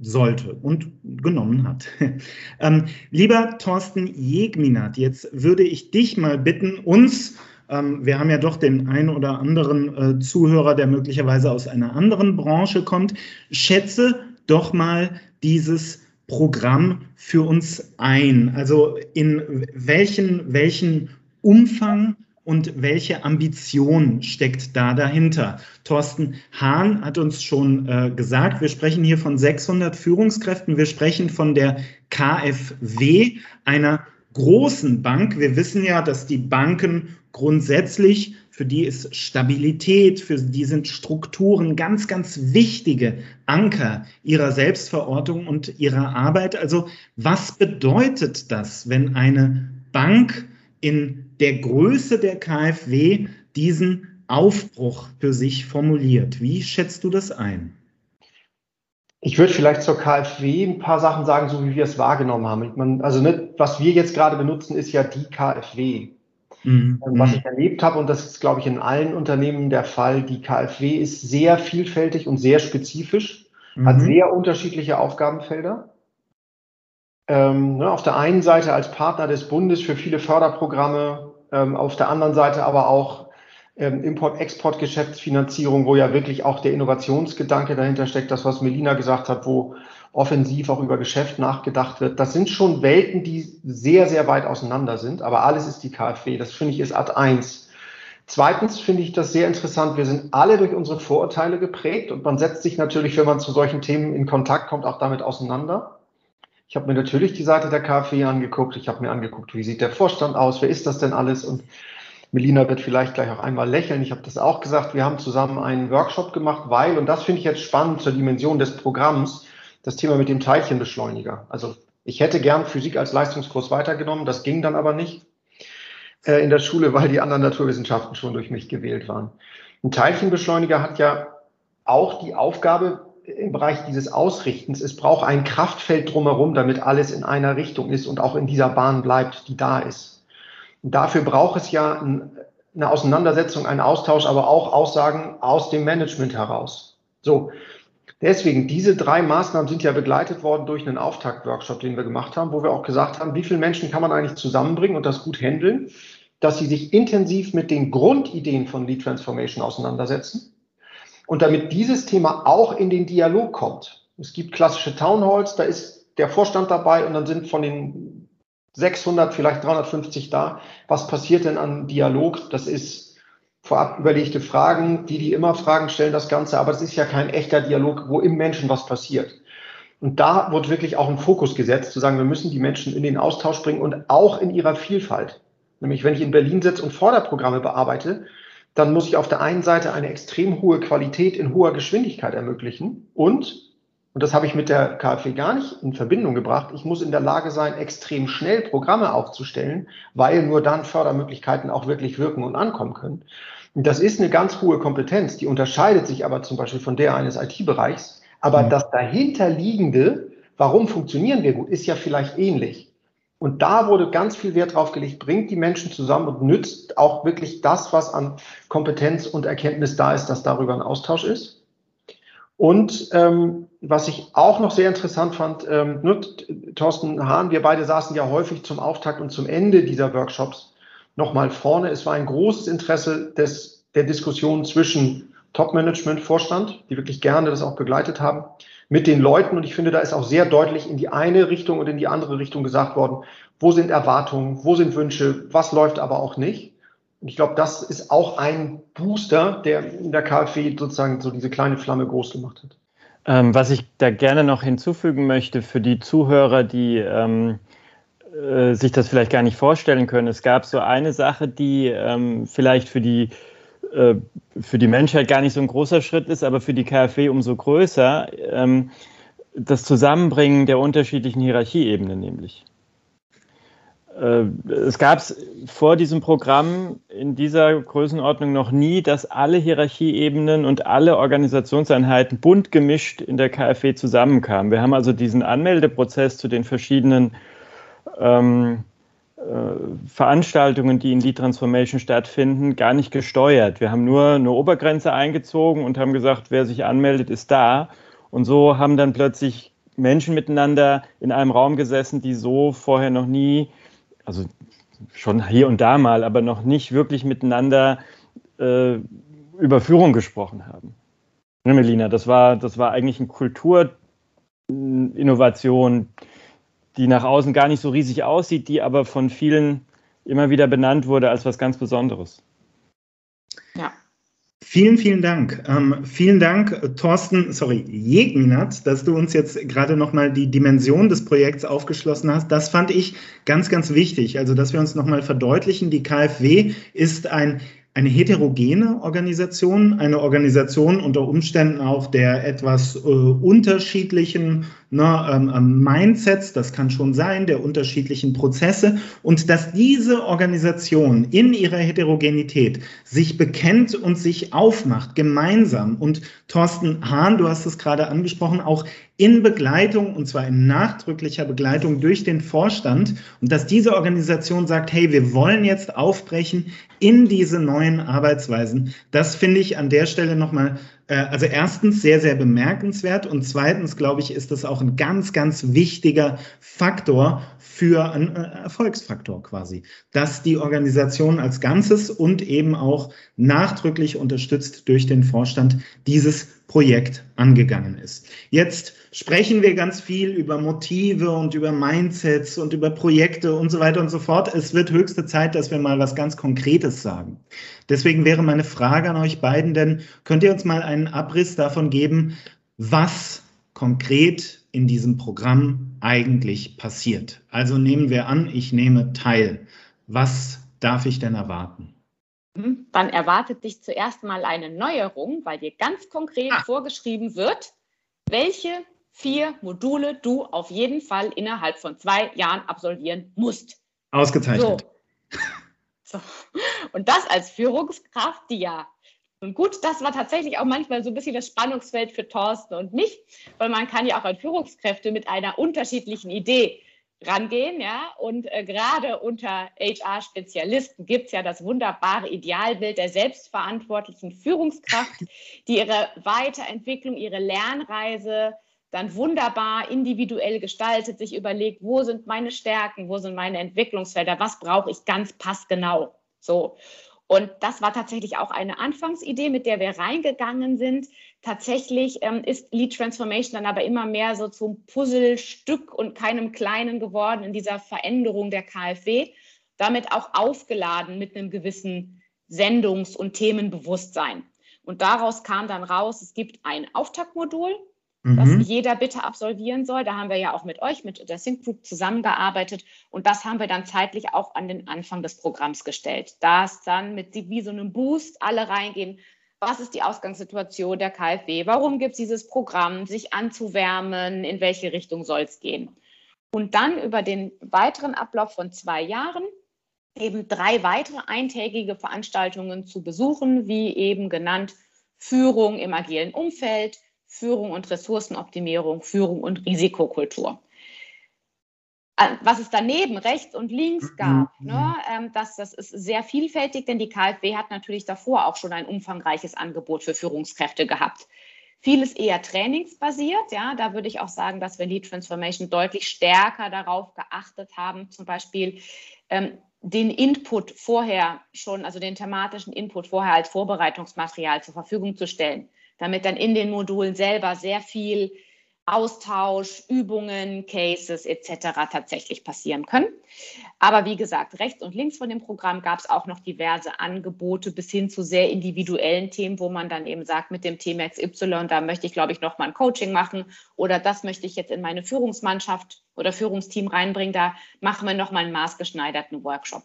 sollte und genommen hat. ähm, lieber Thorsten Jegminat, jetzt würde ich dich mal bitten, uns ähm, wir haben ja doch den einen oder anderen äh, Zuhörer, der möglicherweise aus einer anderen Branche kommt. Schätze doch mal dieses Programm für uns ein. Also in welchen, welchen Umfang und welche Ambition steckt da dahinter? Thorsten Hahn hat uns schon äh, gesagt, wir sprechen hier von 600 Führungskräften, wir sprechen von der KfW, einer großen Bank. Wir wissen ja, dass die Banken grundsätzlich, für die ist Stabilität, für die sind Strukturen ganz, ganz wichtige Anker ihrer Selbstverortung und ihrer Arbeit. Also was bedeutet das, wenn eine Bank in der Größe der KfW diesen Aufbruch für sich formuliert? Wie schätzt du das ein? Ich würde vielleicht zur KfW ein paar Sachen sagen, so wie wir es wahrgenommen haben. Man, also ne, was wir jetzt gerade benutzen, ist ja die KfW. Mhm. Ähm, was ich erlebt habe, und das ist, glaube ich, in allen Unternehmen der Fall, die KfW ist sehr vielfältig und sehr spezifisch, mhm. hat sehr unterschiedliche Aufgabenfelder. Ähm, ne, auf der einen Seite als Partner des Bundes für viele Förderprogramme, ähm, auf der anderen Seite aber auch ähm, Import-Export-Geschäftsfinanzierung, wo ja wirklich auch der Innovationsgedanke dahinter steckt, das, was Melina gesagt hat, wo offensiv auch über Geschäft nachgedacht wird. Das sind schon Welten, die sehr, sehr weit auseinander sind, aber alles ist die KfW. Das finde ich ist Art 1. Zweitens finde ich das sehr interessant. Wir sind alle durch unsere Vorurteile geprägt und man setzt sich natürlich, wenn man zu solchen Themen in Kontakt kommt, auch damit auseinander. Ich habe mir natürlich die Seite der KfW angeguckt. Ich habe mir angeguckt, wie sieht der Vorstand aus, wer ist das denn alles und Melina wird vielleicht gleich auch einmal lächeln. Ich habe das auch gesagt. Wir haben zusammen einen Workshop gemacht, weil, und das finde ich jetzt spannend zur Dimension des Programms, das Thema mit dem Teilchenbeschleuniger. Also ich hätte gern Physik als Leistungskurs weitergenommen, das ging dann aber nicht äh, in der Schule, weil die anderen Naturwissenschaften schon durch mich gewählt waren. Ein Teilchenbeschleuniger hat ja auch die Aufgabe im Bereich dieses Ausrichtens, es braucht ein Kraftfeld drumherum, damit alles in einer Richtung ist und auch in dieser Bahn bleibt, die da ist. Und dafür braucht es ja eine Auseinandersetzung, einen Austausch, aber auch Aussagen aus dem Management heraus. So, Deswegen, diese drei Maßnahmen sind ja begleitet worden durch einen Auftaktworkshop, den wir gemacht haben, wo wir auch gesagt haben, wie viele Menschen kann man eigentlich zusammenbringen und das gut handeln, dass sie sich intensiv mit den Grundideen von Lead Transformation auseinandersetzen und damit dieses Thema auch in den Dialog kommt. Es gibt klassische Townhalls, da ist der Vorstand dabei und dann sind von den 600, vielleicht 350 da. Was passiert denn an Dialog? Das ist vorab überlegte Fragen, die die immer Fragen stellen, das Ganze, aber es ist ja kein echter Dialog, wo im Menschen was passiert. Und da wird wirklich auch ein Fokus gesetzt, zu sagen, wir müssen die Menschen in den Austausch bringen und auch in ihrer Vielfalt. Nämlich, wenn ich in Berlin sitze und Förderprogramme bearbeite, dann muss ich auf der einen Seite eine extrem hohe Qualität in hoher Geschwindigkeit ermöglichen und, und das habe ich mit der KfW gar nicht in Verbindung gebracht, ich muss in der Lage sein, extrem schnell Programme aufzustellen, weil nur dann Fördermöglichkeiten auch wirklich wirken und ankommen können. Das ist eine ganz hohe Kompetenz, die unterscheidet sich aber zum Beispiel von der eines IT-Bereichs. Aber mhm. das dahinterliegende, warum funktionieren wir gut, ist ja vielleicht ähnlich. Und da wurde ganz viel Wert drauf gelegt, bringt die Menschen zusammen und nützt auch wirklich das, was an Kompetenz und Erkenntnis da ist, dass darüber ein Austausch ist. Und ähm, was ich auch noch sehr interessant fand, ähm, nur, Thorsten Hahn, wir beide saßen ja häufig zum Auftakt und zum Ende dieser Workshops nochmal vorne. Es war ein großes Interesse des, der Diskussion zwischen Top-Management, Vorstand, die wirklich gerne das auch begleitet haben, mit den Leuten. Und ich finde, da ist auch sehr deutlich in die eine Richtung und in die andere Richtung gesagt worden, wo sind Erwartungen, wo sind Wünsche, was läuft aber auch nicht. Ich glaube, das ist auch ein Booster, der in der KfW sozusagen so diese kleine Flamme groß gemacht hat. Ähm, was ich da gerne noch hinzufügen möchte für die Zuhörer, die ähm, äh, sich das vielleicht gar nicht vorstellen können. Es gab so eine Sache, die ähm, vielleicht für die, äh, für die Menschheit gar nicht so ein großer Schritt ist, aber für die KfW umso größer. Ähm, das Zusammenbringen der unterschiedlichen Hierarchieebenen nämlich. Äh, es gab es vor diesem Programm in dieser Größenordnung noch nie, dass alle Hierarchieebenen und alle Organisationseinheiten bunt gemischt in der KfW zusammenkamen. Wir haben also diesen Anmeldeprozess zu den verschiedenen ähm, äh, Veranstaltungen, die in Lead Transformation stattfinden, gar nicht gesteuert. Wir haben nur eine Obergrenze eingezogen und haben gesagt, wer sich anmeldet, ist da. Und so haben dann plötzlich Menschen miteinander in einem Raum gesessen, die so vorher noch nie also schon hier und da mal, aber noch nicht wirklich miteinander äh, über Führung gesprochen haben. Ne, Melina, das war, das war eigentlich eine Kulturinnovation, die nach außen gar nicht so riesig aussieht, die aber von vielen immer wieder benannt wurde als was ganz Besonderes. Ja. Vielen, vielen Dank. Ähm, vielen Dank, Thorsten, sorry, Jegminat, dass du uns jetzt gerade nochmal die Dimension des Projekts aufgeschlossen hast. Das fand ich ganz, ganz wichtig. Also, dass wir uns nochmal verdeutlichen, die KfW ist ein eine heterogene Organisation, eine Organisation unter Umständen auch der etwas äh, unterschiedlichen ne, ähm, ähm, Mindsets, das kann schon sein, der unterschiedlichen Prozesse und dass diese Organisation in ihrer Heterogenität sich bekennt und sich aufmacht, gemeinsam. Und Thorsten Hahn, du hast es gerade angesprochen, auch in Begleitung, und zwar in nachdrücklicher Begleitung durch den Vorstand, und dass diese Organisation sagt, hey, wir wollen jetzt aufbrechen in diese neuen Arbeitsweisen. Das finde ich an der Stelle nochmal also erstens sehr, sehr bemerkenswert und zweitens, glaube ich, ist das auch ein ganz, ganz wichtiger Faktor für einen äh, Erfolgsfaktor quasi, dass die Organisation als Ganzes und eben auch nachdrücklich unterstützt durch den Vorstand dieses Projekt angegangen ist. Jetzt sprechen wir ganz viel über Motive und über Mindsets und über Projekte und so weiter und so fort. Es wird höchste Zeit, dass wir mal was ganz Konkretes sagen. Deswegen wäre meine Frage an euch beiden, denn könnt ihr uns mal einen Abriss davon geben, was konkret in diesem Programm eigentlich passiert? Also nehmen wir an, ich nehme teil. Was darf ich denn erwarten? Mhm. Dann erwartet dich zuerst mal eine Neuerung, weil dir ganz konkret ah. vorgeschrieben wird, welche vier Module du auf jeden Fall innerhalb von zwei Jahren absolvieren musst. Ausgezeichnet. So. so. Und das als Führungskraft, die ja und gut, das war tatsächlich auch manchmal so ein bisschen das Spannungsfeld für Thorsten und mich, weil man kann ja auch an Führungskräfte mit einer unterschiedlichen Idee rangehen, ja. Und äh, gerade unter HR-Spezialisten gibt es ja das wunderbare Idealbild der selbstverantwortlichen Führungskraft, die ihre Weiterentwicklung, ihre Lernreise dann wunderbar individuell gestaltet, sich überlegt, wo sind meine Stärken, wo sind meine Entwicklungsfelder, was brauche ich ganz passgenau. So. Und das war tatsächlich auch eine Anfangsidee, mit der wir reingegangen sind. Tatsächlich ähm, ist Lead Transformation dann aber immer mehr so zum Puzzlestück und keinem kleinen geworden in dieser Veränderung der KfW. Damit auch aufgeladen mit einem gewissen Sendungs- und Themenbewusstsein. Und daraus kam dann raus, es gibt ein Auftaktmodul, mhm. das jeder bitte absolvieren soll. Da haben wir ja auch mit euch, mit der Sync Group zusammengearbeitet und das haben wir dann zeitlich auch an den Anfang des Programms gestellt. Da es dann mit wie so einem Boost alle reingehen. Was ist die Ausgangssituation der KfW? Warum gibt es dieses Programm, sich anzuwärmen? In welche Richtung soll es gehen? Und dann über den weiteren Ablauf von zwei Jahren eben drei weitere eintägige Veranstaltungen zu besuchen, wie eben genannt Führung im agilen Umfeld, Führung und Ressourcenoptimierung, Führung und Risikokultur. Äh, was es daneben rechts und links mhm. gab, mhm. ne, ähm, das, das ist sehr vielfältig, denn die KfW hat natürlich davor auch schon ein umfangreiches Angebot für Führungskräfte gehabt. Vieles eher trainingsbasiert, ja, da würde ich auch sagen, dass wir Lead Transformation deutlich stärker darauf geachtet haben, zum Beispiel ähm, den Input vorher schon, also den thematischen Input vorher als Vorbereitungsmaterial zur Verfügung zu stellen damit dann in den Modulen selber sehr viel Austausch, Übungen, Cases etc. tatsächlich passieren können. Aber wie gesagt, rechts und links von dem Programm gab es auch noch diverse Angebote bis hin zu sehr individuellen Themen, wo man dann eben sagt, mit dem Thema XY, da möchte ich, glaube ich, noch mal ein Coaching machen oder das möchte ich jetzt in meine Führungsmannschaft oder Führungsteam reinbringen, da machen wir noch mal einen maßgeschneiderten Workshop.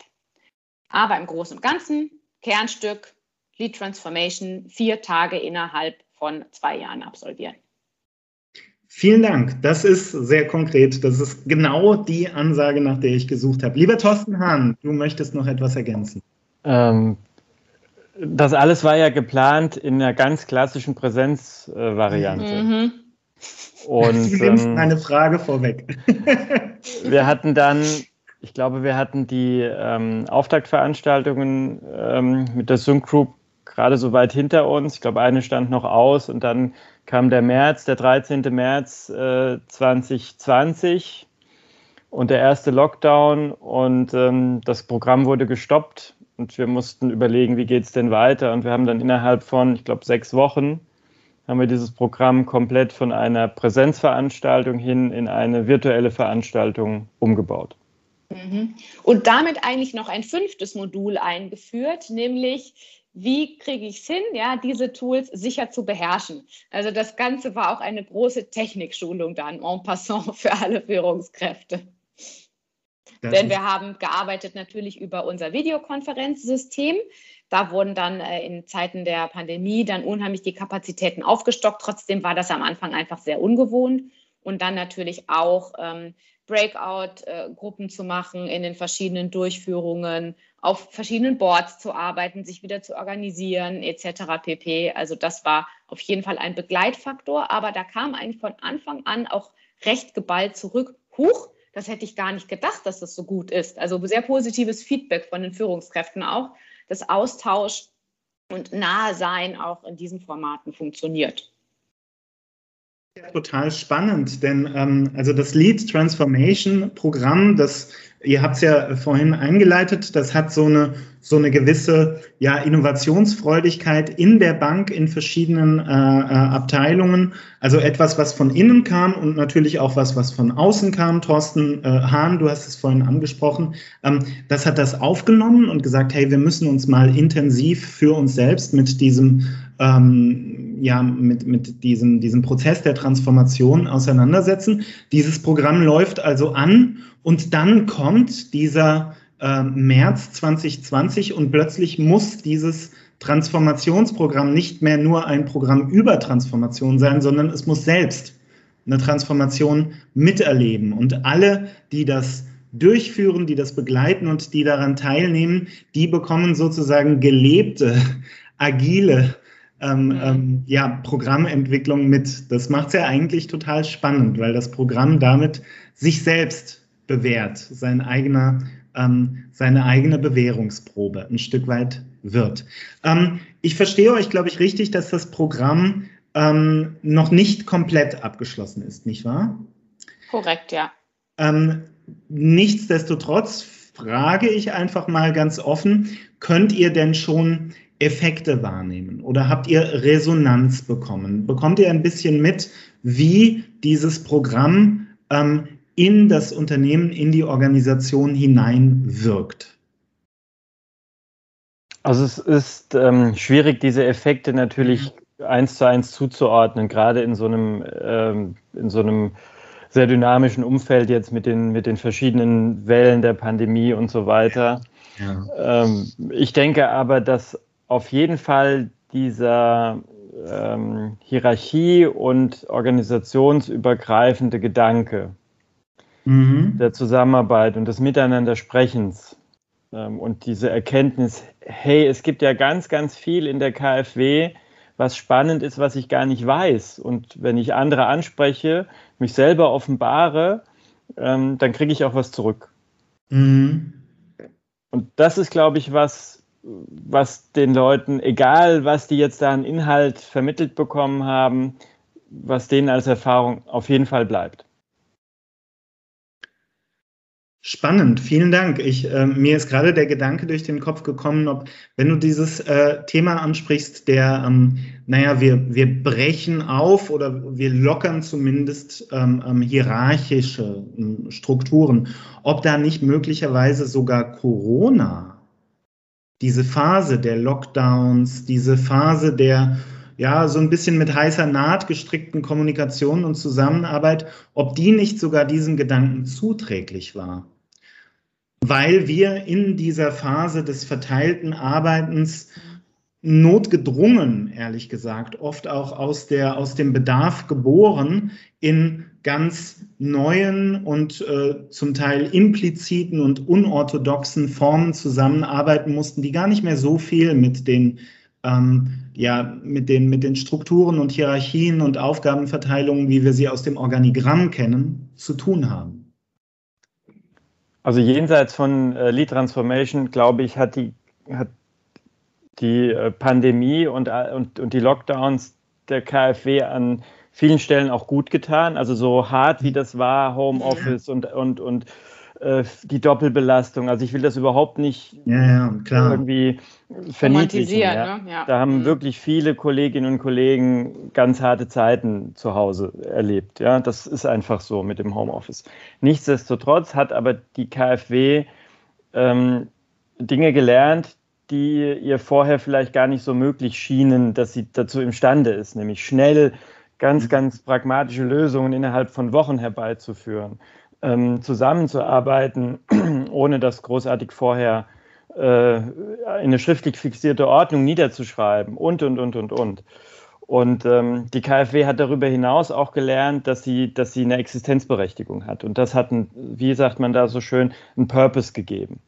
Aber im Großen und Ganzen, Kernstück, Lead Transformation vier Tage innerhalb von zwei Jahren absolvieren. Vielen Dank. Das ist sehr konkret. Das ist genau die Ansage, nach der ich gesucht habe. Lieber Thorsten Hahn, du möchtest noch etwas ergänzen. Ähm, das alles war ja geplant in einer ganz klassischen Präsenzvariante. Mhm. Und, du nimmst ähm, meine Frage vorweg. wir hatten dann, ich glaube, wir hatten die ähm, Auftaktveranstaltungen ähm, mit der Sync Group gerade so weit hinter uns. Ich glaube, eine stand noch aus und dann kam der März, der 13. März äh, 2020 und der erste Lockdown und ähm, das Programm wurde gestoppt und wir mussten überlegen, wie geht es denn weiter und wir haben dann innerhalb von, ich glaube, sechs Wochen haben wir dieses Programm komplett von einer Präsenzveranstaltung hin in eine virtuelle Veranstaltung umgebaut. Mhm. Und damit eigentlich noch ein fünftes Modul eingeführt, nämlich wie kriege ich es hin, ja, diese Tools sicher zu beherrschen. Also das Ganze war auch eine große Technikschulung dann en passant für alle Führungskräfte. Das Denn wir haben gearbeitet natürlich über unser Videokonferenzsystem. Da wurden dann äh, in Zeiten der Pandemie dann unheimlich die Kapazitäten aufgestockt. Trotzdem war das am Anfang einfach sehr ungewohnt. Und dann natürlich auch ähm, Breakout-Gruppen zu machen in den verschiedenen Durchführungen, auf verschiedenen Boards zu arbeiten, sich wieder zu organisieren, etc. pp. Also das war auf jeden Fall ein Begleitfaktor, aber da kam eigentlich von Anfang an auch recht geballt zurück. Huch, das hätte ich gar nicht gedacht, dass das so gut ist. Also sehr positives Feedback von den Führungskräften auch, dass Austausch und Nahe-Sein auch in diesen Formaten funktioniert. Total spannend, denn ähm, also das Lead Transformation Programm, das ihr habt es ja vorhin eingeleitet, das hat so eine so eine gewisse ja Innovationsfreudigkeit in der Bank in verschiedenen äh, äh, Abteilungen, also etwas, was von innen kam und natürlich auch was, was von außen kam. Thorsten äh, Hahn, du hast es vorhin angesprochen, ähm, das hat das aufgenommen und gesagt, hey, wir müssen uns mal intensiv für uns selbst mit diesem ähm, ja, mit, mit diesem, diesem Prozess der Transformation auseinandersetzen. Dieses Programm läuft also an und dann kommt dieser äh, März 2020 und plötzlich muss dieses Transformationsprogramm nicht mehr nur ein Programm über Transformation sein, sondern es muss selbst eine Transformation miterleben. Und alle, die das durchführen, die das begleiten und die daran teilnehmen, die bekommen sozusagen gelebte, agile ähm, mhm. ähm, ja, Programmentwicklung mit. Das macht es ja eigentlich total spannend, weil das Programm damit sich selbst bewährt, sein eigener, ähm, seine eigene Bewährungsprobe ein Stück weit wird. Ähm, ich verstehe euch, glaube ich, richtig, dass das Programm ähm, noch nicht komplett abgeschlossen ist, nicht wahr? Korrekt, ja. Ähm, nichtsdestotrotz frage ich einfach mal ganz offen, könnt ihr denn schon Effekte wahrnehmen oder habt ihr Resonanz bekommen? Bekommt ihr ein bisschen mit, wie dieses Programm ähm, in das Unternehmen, in die Organisation hineinwirkt? Also es ist ähm, schwierig, diese Effekte natürlich eins zu eins zuzuordnen, gerade in so einem, ähm, in so einem sehr dynamischen Umfeld jetzt mit den, mit den verschiedenen Wellen der Pandemie und so weiter. Ja. Ähm, ich denke aber, dass auf jeden Fall dieser ähm, Hierarchie und organisationsübergreifende Gedanke mhm. der Zusammenarbeit und des Miteinandersprechens ähm, und diese Erkenntnis, hey, es gibt ja ganz, ganz viel in der KfW, was spannend ist, was ich gar nicht weiß. Und wenn ich andere anspreche, mich selber offenbare, ähm, dann kriege ich auch was zurück. Mhm. Und das ist, glaube ich, was, was den Leuten, egal was die jetzt da an Inhalt vermittelt bekommen haben, was denen als Erfahrung auf jeden Fall bleibt. Spannend, vielen Dank. Ich, äh, mir ist gerade der Gedanke durch den Kopf gekommen, ob, wenn du dieses äh, Thema ansprichst, der, ähm, naja, wir, wir brechen auf oder wir lockern zumindest ähm, ähm, hierarchische ähm, Strukturen, ob da nicht möglicherweise sogar Corona diese Phase der Lockdowns, diese Phase der ja, so ein bisschen mit heißer Naht gestrickten Kommunikation und Zusammenarbeit, ob die nicht sogar diesem Gedanken zuträglich war. Weil wir in dieser Phase des verteilten Arbeitens notgedrungen, ehrlich gesagt, oft auch aus, der, aus dem Bedarf geboren, in ganz neuen und äh, zum Teil impliziten und unorthodoxen Formen zusammenarbeiten mussten, die gar nicht mehr so viel mit den, ähm, ja, mit den, mit den Strukturen und Hierarchien und Aufgabenverteilungen, wie wir sie aus dem Organigramm kennen, zu tun haben. Also jenseits von äh, Lead Transformation, glaube ich, hat die, hat die äh, Pandemie und, äh, und, und die Lockdowns der KfW an vielen Stellen auch gut getan. Also so hart wie das war, Homeoffice und, und, und äh, die Doppelbelastung. Also ich will das überhaupt nicht ja, ja, irgendwie verniedlichen. Ja. Ne? Ja. Da haben mhm. wirklich viele Kolleginnen und Kollegen ganz harte Zeiten zu Hause erlebt. Ja, das ist einfach so mit dem Homeoffice. Nichtsdestotrotz hat aber die KfW ähm, Dinge gelernt, die ihr vorher vielleicht gar nicht so möglich schienen, dass sie dazu imstande ist, nämlich schnell ganz, mhm. ganz pragmatische Lösungen innerhalb von Wochen herbeizuführen, ähm, zusammenzuarbeiten, ohne das großartig vorher äh, in eine schriftlich fixierte Ordnung niederzuschreiben und, und, und, und, und. Und ähm, die KfW hat darüber hinaus auch gelernt, dass sie, dass sie eine Existenzberechtigung hat. Und das hat, ein, wie sagt man da so schön, einen Purpose gegeben.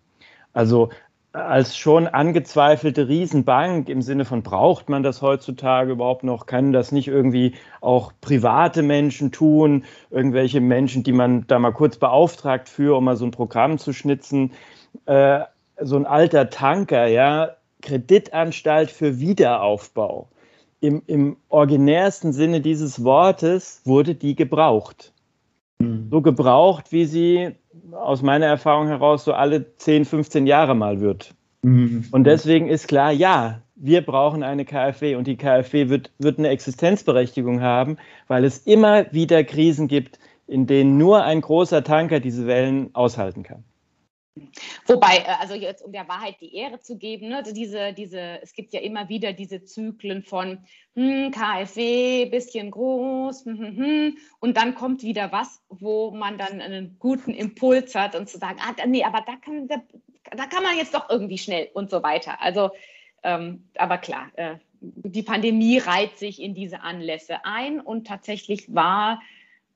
Also als schon angezweifelte Riesenbank im Sinne von, braucht man das heutzutage überhaupt noch? Können das nicht irgendwie auch private Menschen tun? Irgendwelche Menschen, die man da mal kurz beauftragt für, um mal so ein Programm zu schnitzen? Äh, so ein alter Tanker, ja, Kreditanstalt für Wiederaufbau. Im, Im originärsten Sinne dieses Wortes wurde die gebraucht. Mhm. So gebraucht, wie sie aus meiner Erfahrung heraus so alle 10, 15 Jahre mal wird. Mhm. Und deswegen ist klar, ja, wir brauchen eine KfW und die KfW wird, wird eine Existenzberechtigung haben, weil es immer wieder Krisen gibt, in denen nur ein großer Tanker diese Wellen aushalten kann. Wobei, äh, also jetzt um der Wahrheit die Ehre zu geben, ne, also diese, diese, es gibt ja immer wieder diese Zyklen von hm, KfW, bisschen groß, hm, hm, hm, und dann kommt wieder was, wo man dann einen guten Impuls hat und zu sagen, ah, nee, aber da kann, da, da kann man jetzt doch irgendwie schnell und so weiter. Also, ähm, aber klar, äh, die Pandemie reiht sich in diese Anlässe ein und tatsächlich war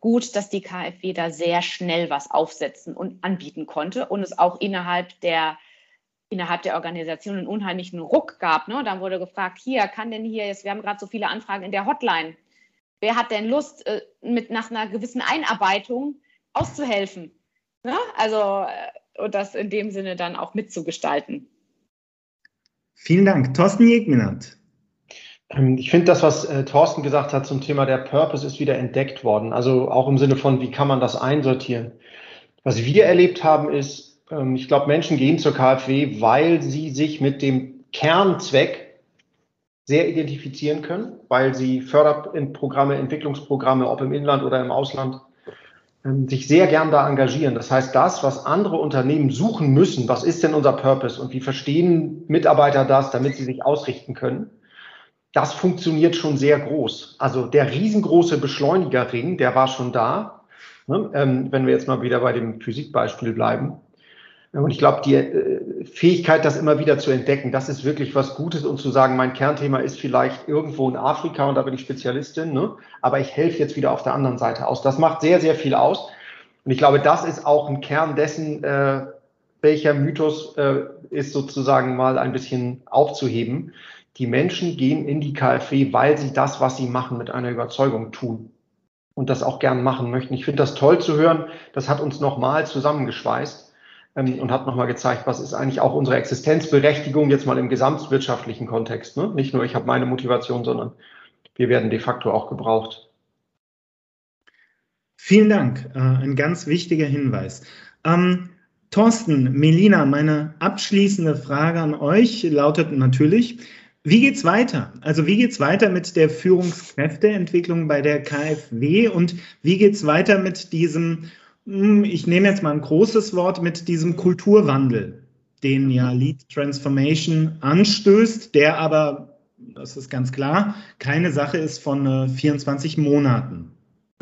gut, dass die KfW da sehr schnell was aufsetzen und anbieten konnte und es auch innerhalb der innerhalb der Organisation einen unheimlichen Ruck gab. Ne? Dann wurde gefragt, hier, kann denn hier jetzt, wir haben gerade so viele Anfragen in der Hotline. Wer hat denn Lust, äh, mit nach einer gewissen Einarbeitung auszuhelfen? Ne? Also, äh, und das in dem Sinne dann auch mitzugestalten. Vielen Dank. Thorsten Jegminat. Ähm, ich finde das, was äh, Thorsten gesagt hat zum Thema der Purpose, ist wieder entdeckt worden. Also auch im Sinne von, wie kann man das einsortieren? Was wir erlebt haben, ist, ähm, ich glaube, Menschen gehen zur KfW, weil sie sich mit dem Kernzweck sehr identifizieren können, weil sie Förderprogramme, Entwicklungsprogramme, ob im Inland oder im Ausland, ähm, sich sehr gern da engagieren. Das heißt, das, was andere Unternehmen suchen müssen, was ist denn unser Purpose und wie verstehen Mitarbeiter das, damit sie sich ausrichten können, das funktioniert schon sehr groß. Also der riesengroße Beschleunigerring, der war schon da. Ne? Ähm, wenn wir jetzt mal wieder bei dem Physikbeispiel bleiben. Und ich glaube, die äh, Fähigkeit, das immer wieder zu entdecken, das ist wirklich was Gutes und zu sagen, mein Kernthema ist vielleicht irgendwo in Afrika und da bin ich Spezialistin, ne? aber ich helfe jetzt wieder auf der anderen Seite aus. Das macht sehr, sehr viel aus. Und ich glaube, das ist auch ein Kern dessen, äh, welcher Mythos äh, ist sozusagen mal ein bisschen aufzuheben die Menschen gehen in die KfW, weil sie das, was sie machen, mit einer Überzeugung tun und das auch gern machen möchten. Ich finde das toll zu hören. Das hat uns nochmal zusammengeschweißt ähm, und hat nochmal gezeigt, was ist eigentlich auch unsere Existenzberechtigung jetzt mal im gesamtwirtschaftlichen Kontext. Ne? Nicht nur ich habe meine Motivation, sondern wir werden de facto auch gebraucht. Vielen Dank. Äh, ein ganz wichtiger Hinweis. Ähm, Thorsten, Melina, meine abschließende Frage an euch lautet natürlich, wie geht's weiter? Also wie geht's weiter mit der Führungskräfteentwicklung bei der KfW und wie geht's weiter mit diesem, hm, ich nehme jetzt mal ein großes Wort, mit diesem Kulturwandel, den ja Lead Transformation anstößt, der aber, das ist ganz klar, keine Sache ist von 24 äh, Monaten.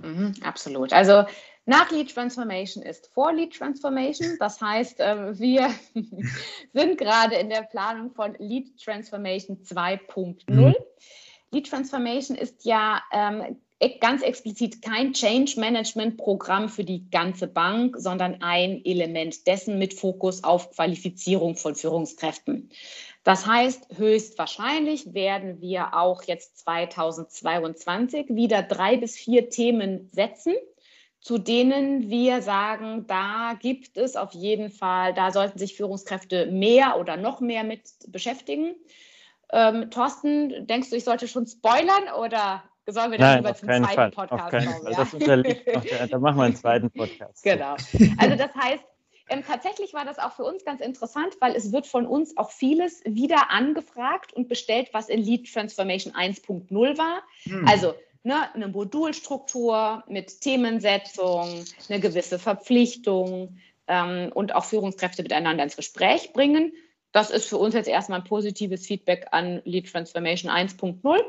Mhm, absolut. Also Nach Lead Transformation ist vor Lead Transformation. Das heißt, ähm, wir sind gerade in der Planung von Lead Transformation 2.0. Mhm. Lead Transformation ist ja ähm, ganz explizit kein Change Management Programm für die ganze Bank, sondern ein Element dessen mit Fokus auf Qualifizierung von Führungskräften. Das heißt, höchstwahrscheinlich werden wir auch jetzt 2022 wieder drei bis vier Themen setzen, zu denen wir sagen, da gibt es auf jeden Fall, da sollten sich Führungskräfte mehr oder noch mehr mit beschäftigen. Ähm, Thorsten, denkst du, ich sollte schon spoilern oder sollen wir dann lieber zum zweiten Fall. Podcast kommen? Ja? Das unterliegt noch, da machen wir einen zweiten Podcast. Genau. Also das heißt, ähm, tatsächlich war das auch für uns ganz interessant, weil es wird von uns auch vieles wieder angefragt und bestellt, was in Lead Transformation 1.0 war. Hm. Also ne, eine Modulstruktur mit Themensetzung, eine gewisse Verpflichtung ähm, und auch Führungskräfte miteinander ins Gespräch bringen. Das ist für uns jetzt erstmal ein positives Feedback an Lead Transformation 1.0.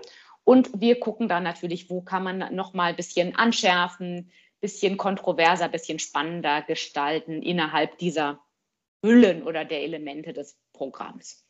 Und wir gucken dann natürlich, wo kann man noch mal ein bisschen anschärfen, bisschen kontroverser, bisschen spannender gestalten innerhalb dieser Hüllen oder der Elemente des Programms.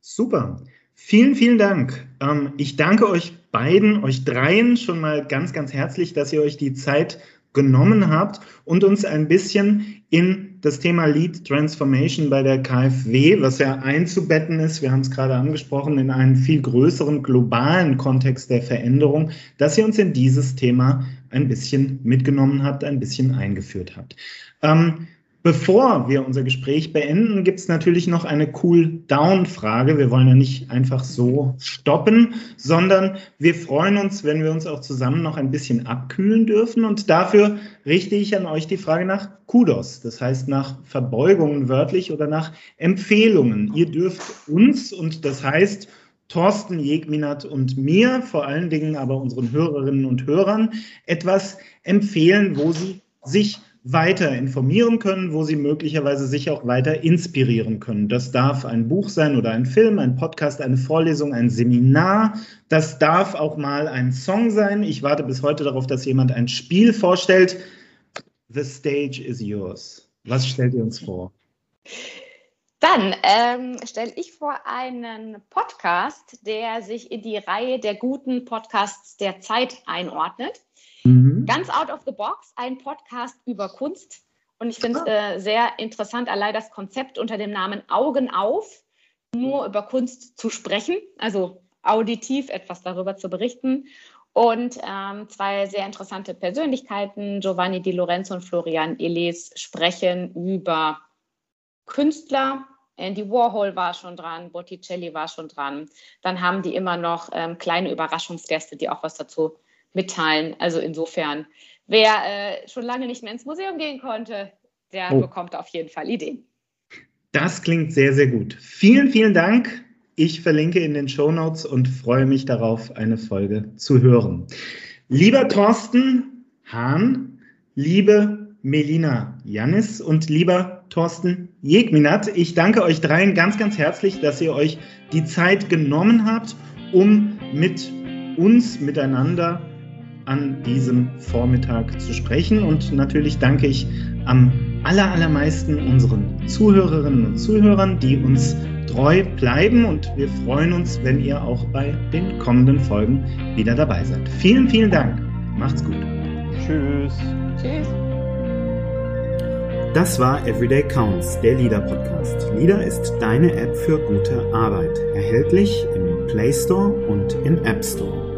Super. Vielen, vielen Dank. Ähm, ich danke euch beiden, euch dreien schon mal ganz, ganz herzlich, dass ihr euch die Zeit genommen habt und uns ein bisschen in das Thema Lead Transformation bei der KfW, was ja einzubetten ist, wir haben es gerade angesprochen, in einen viel größeren globalen Kontext der Veränderung, dass ihr uns in dieses Thema ein bisschen mitgenommen habt, ein bisschen eingeführt habt. Ähm, Bevor wir unser Gespräch beenden, gibt es natürlich noch eine Cool-Down-Frage. Wir wollen ja nicht einfach so stoppen, sondern wir freuen uns, wenn wir uns auch zusammen noch ein bisschen abkühlen dürfen. Und dafür richte ich an euch die Frage nach Kudos, das heißt nach Verbeugungen wörtlich oder nach Empfehlungen. Ihr dürft uns, und das heißt Thorsten Jegminat und mir, vor allen Dingen aber unseren Hörerinnen und Hörern, etwas empfehlen, wo sie sich weiter informieren können, wo sie möglicherweise sich auch weiter inspirieren können. Das darf ein Buch sein oder ein Film, ein Podcast, eine Vorlesung, ein Seminar. Das darf auch mal ein Song sein. Ich warte bis heute darauf, dass jemand ein Spiel vorstellt. The stage is yours. Was stellt ihr uns vor? Dann ähm, stelle ich vor einen Podcast, der sich in die Reihe der guten Podcasts der Zeit einordnet. Mhm. Ganz out of the box, ein Podcast über Kunst. Und ich finde es äh, sehr interessant, allein das Konzept unter dem Namen Augen auf, nur über Kunst zu sprechen, also auditiv etwas darüber zu berichten. Und ähm, zwei sehr interessante Persönlichkeiten, Giovanni Di Lorenzo und Florian Eles, sprechen über Künstler. Andy Warhol war schon dran, Botticelli war schon dran. Dann haben die immer noch ähm, kleine Überraschungsgäste, die auch was dazu mitteilen. Also insofern, wer äh, schon lange nicht mehr ins Museum gehen konnte, der oh. bekommt auf jeden Fall Ideen. Das klingt sehr, sehr gut. Vielen, vielen Dank. Ich verlinke in den Show Notes und freue mich darauf, eine Folge zu hören. Lieber Thorsten Hahn, liebe Melina Jannis und lieber Thorsten Jegminat, ich danke euch dreien ganz, ganz herzlich, dass ihr euch die Zeit genommen habt, um mit uns miteinander an diesem Vormittag zu sprechen. Und natürlich danke ich am aller, allermeisten unseren Zuhörerinnen und Zuhörern, die uns treu bleiben. Und wir freuen uns, wenn ihr auch bei den kommenden Folgen wieder dabei seid. Vielen, vielen Dank. Macht's gut. Tschüss. Tschüss. Das war Everyday Counts, der Leader Podcast. Leader ist deine App für gute Arbeit. Erhältlich im Play Store und im App Store.